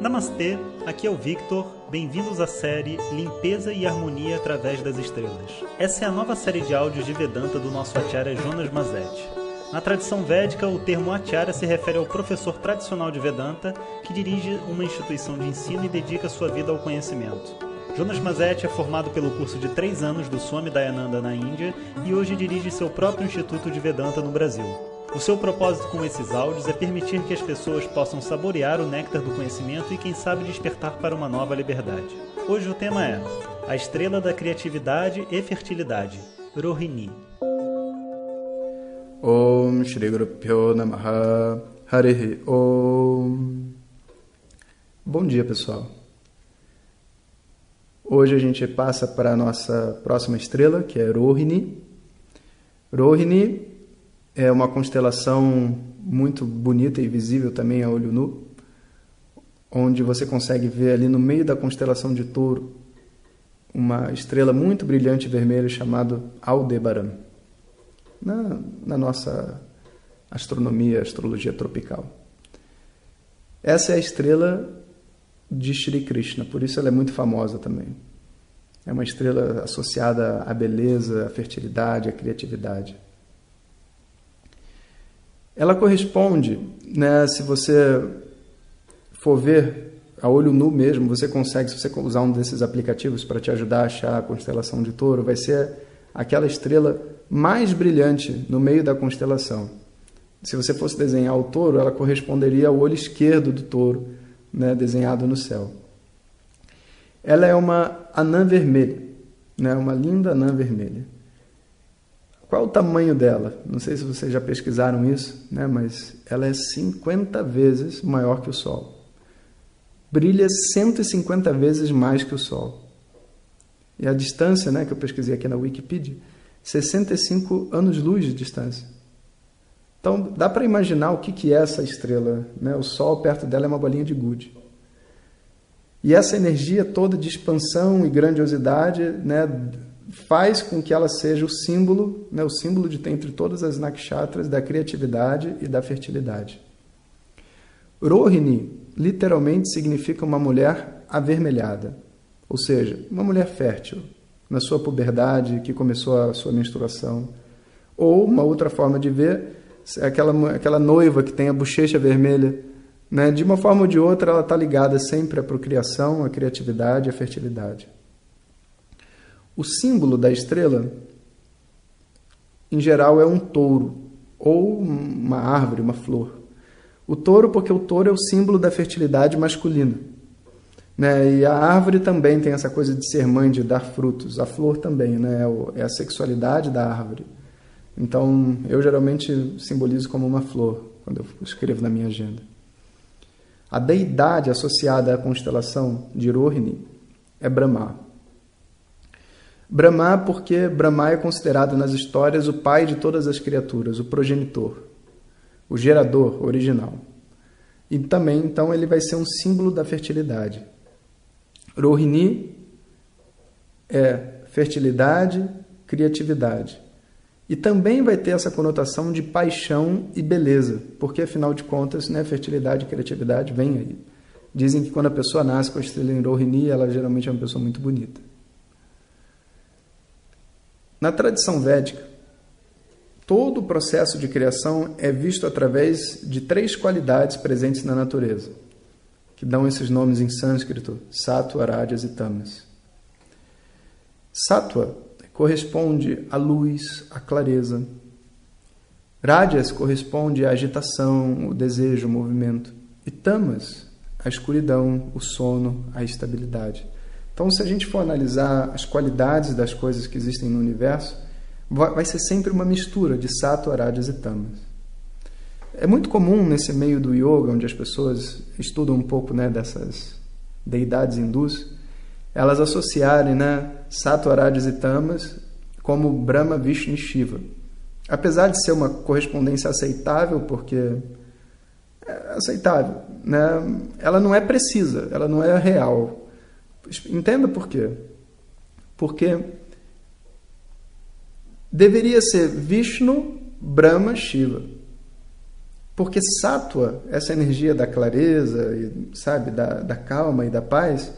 Namastê, aqui é o Victor. Bem-vindos à série Limpeza e Harmonia através das Estrelas. Essa é a nova série de áudios de Vedanta do nosso acharya Jonas Mazetti. Na tradição védica, o termo acharya se refere ao professor tradicional de Vedanta que dirige uma instituição de ensino e dedica sua vida ao conhecimento. Jonas Mazetti é formado pelo curso de três anos do Swami Dayananda na Índia e hoje dirige seu próprio Instituto de Vedanta no Brasil. O seu propósito com esses áudios é permitir que as pessoas possam saborear o néctar do conhecimento e, quem sabe, despertar para uma nova liberdade. Hoje o tema é A Estrela da Criatividade e Fertilidade, Rohini. Om Shri Guru Namaha Harihi Om Bom dia, pessoal. Hoje a gente passa para a nossa próxima estrela, que é Rohini. Rohini é uma constelação muito bonita e visível também a olho nu, onde você consegue ver ali no meio da constelação de Touro uma estrela muito brilhante vermelha chamada Aldebaran, na, na nossa astronomia, astrologia tropical. Essa é a estrela de Shri Krishna, por isso ela é muito famosa também. É uma estrela associada à beleza, à fertilidade, à criatividade. Ela corresponde, né, se você for ver a olho nu mesmo, você consegue, se você usar um desses aplicativos para te ajudar a achar a constelação de touro, vai ser aquela estrela mais brilhante no meio da constelação. Se você fosse desenhar o touro, ela corresponderia ao olho esquerdo do touro, né, desenhado no céu. Ela é uma anã vermelha, né, uma linda anã vermelha. Qual o tamanho dela? Não sei se vocês já pesquisaram isso, né? mas ela é 50 vezes maior que o Sol. Brilha 150 vezes mais que o Sol. E a distância, né, que eu pesquisei aqui na Wikipedia, 65 anos-luz de distância. Então, dá para imaginar o que, que é essa estrela. Né? O Sol, perto dela, é uma bolinha de gude. E essa energia toda de expansão e grandiosidade né, faz com que ela seja o símbolo, né, o símbolo de entre todas as nakshatras da criatividade e da fertilidade. Rohini literalmente significa uma mulher avermelhada, ou seja, uma mulher fértil na sua puberdade que começou a sua menstruação, ou uma outra forma de ver, aquela aquela noiva que tem a bochecha vermelha, né, de uma forma ou de outra ela está ligada sempre à procriação, à criatividade, à fertilidade. O símbolo da estrela, em geral, é um touro ou uma árvore, uma flor. O touro, porque o touro é o símbolo da fertilidade masculina. Né? E a árvore também tem essa coisa de ser mãe, de dar frutos. A flor também, né? é, é a sexualidade da árvore. Então, eu geralmente simbolizo como uma flor quando eu escrevo na minha agenda. A deidade associada à constelação de Rohini é Brahma. Brahma, porque Brahma é considerado nas histórias o pai de todas as criaturas, o progenitor, o gerador original. E também, então, ele vai ser um símbolo da fertilidade. Rohini é fertilidade, criatividade. E também vai ter essa conotação de paixão e beleza, porque afinal de contas, né, fertilidade e criatividade vem aí. Dizem que quando a pessoa nasce com a estrela em Rohini, ela geralmente é uma pessoa muito bonita. Na tradição védica, todo o processo de criação é visto através de três qualidades presentes na natureza, que dão esses nomes em sânscrito: Sattva, Rajas e Tamas. Sattva corresponde à luz, à clareza. Rajas corresponde à agitação, o desejo, o movimento. E Tamas, a escuridão, o sono, a estabilidade. Então, se a gente for analisar as qualidades das coisas que existem no universo, vai ser sempre uma mistura de sattva, rajas e tamas. É muito comum nesse meio do yoga, onde as pessoas estudam um pouco né, dessas deidades hindus, elas associarem né, sattva, rajas e tamas como Brahma, Vishnu e Shiva. Apesar de ser uma correspondência aceitável, porque é aceitável, né, ela não é precisa, ela não é real. Entenda por quê. Porque deveria ser Vishnu, Brahma, Shiva. Porque sattva, essa energia da clareza, sabe, da, da calma e da paz,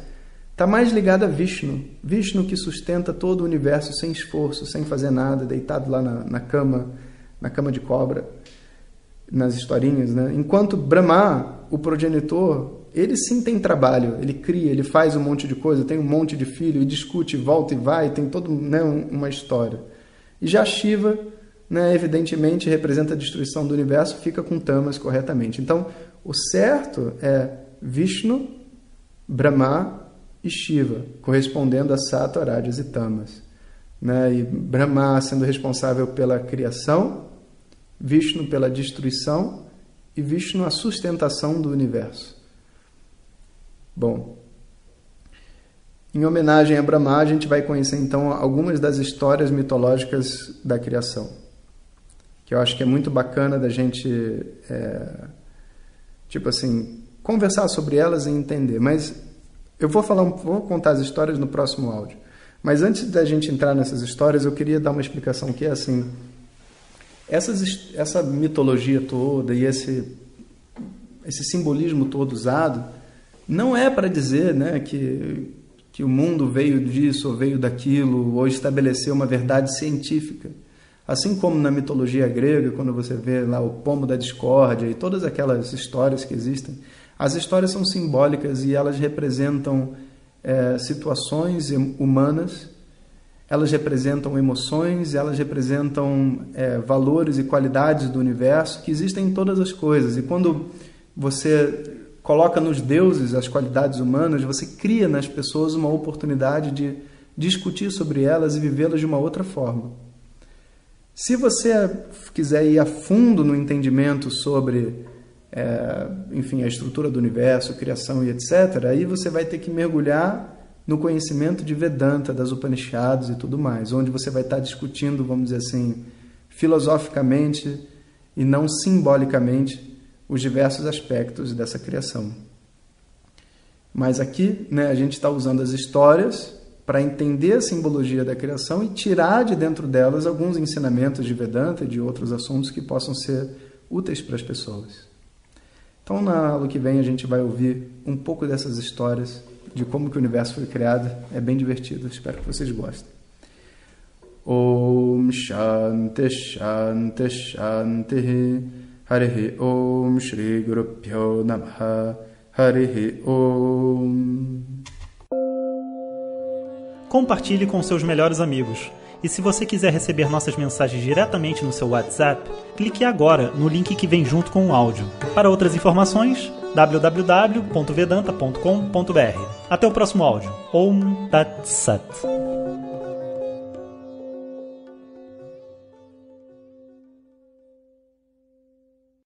está mais ligada a Vishnu. Vishnu que sustenta todo o universo sem esforço, sem fazer nada, deitado lá na, na cama, na cama de cobra, nas historinhas, né? Enquanto Brahma, o progenitor, ele sim tem trabalho, ele cria, ele faz um monte de coisa, tem um monte de filho, e discute, volta e vai, tem toda né, uma história. E já Shiva, né, evidentemente, representa a destruição do universo, fica com tamas corretamente. Então, o certo é Vishnu, Brahma e Shiva, correspondendo a Sattva, Rajas e Tamas. Né? E Brahma sendo responsável pela criação, Vishnu pela destruição e Vishnu a sustentação do universo. Bom, em homenagem a Brahma, a gente vai conhecer então algumas das histórias mitológicas da criação, que eu acho que é muito bacana da gente, é, tipo assim, conversar sobre elas e entender. Mas eu vou falar, vou contar as histórias no próximo áudio. Mas antes da gente entrar nessas histórias, eu queria dar uma explicação que é assim, essas, essa mitologia toda e esse esse simbolismo todo usado não é para dizer, né, que que o mundo veio disso ou veio daquilo ou estabeleceu uma verdade científica. Assim como na mitologia grega, quando você vê lá o pomo da discórdia e todas aquelas histórias que existem, as histórias são simbólicas e elas representam é, situações humanas, elas representam emoções, elas representam é, valores e qualidades do universo que existem em todas as coisas. E quando você coloca nos deuses as qualidades humanas, você cria nas pessoas uma oportunidade de discutir sobre elas e vivê-las de uma outra forma. Se você quiser ir a fundo no entendimento sobre é, enfim, a estrutura do universo, criação e etc., aí você vai ter que mergulhar no conhecimento de Vedanta, das Upanishads e tudo mais, onde você vai estar discutindo, vamos dizer assim, filosoficamente e não simbolicamente os diversos aspectos dessa criação. Mas aqui né, a gente está usando as histórias para entender a simbologia da criação e tirar de dentro delas alguns ensinamentos de Vedanta e de outros assuntos que possam ser úteis para as pessoas. Então, na aula que vem, a gente vai ouvir um pouco dessas histórias de como que o universo foi criado. É bem divertido, espero que vocês gostem. Om Shanti Shanti Shanti Harihi Om Shri Guru Pyo Namaha Harihi Om Compartilhe com seus melhores amigos. E se você quiser receber nossas mensagens diretamente no seu WhatsApp, clique agora no link que vem junto com o áudio. Para outras informações, www.vedanta.com.br. Até o próximo áudio. Om Tat Sat.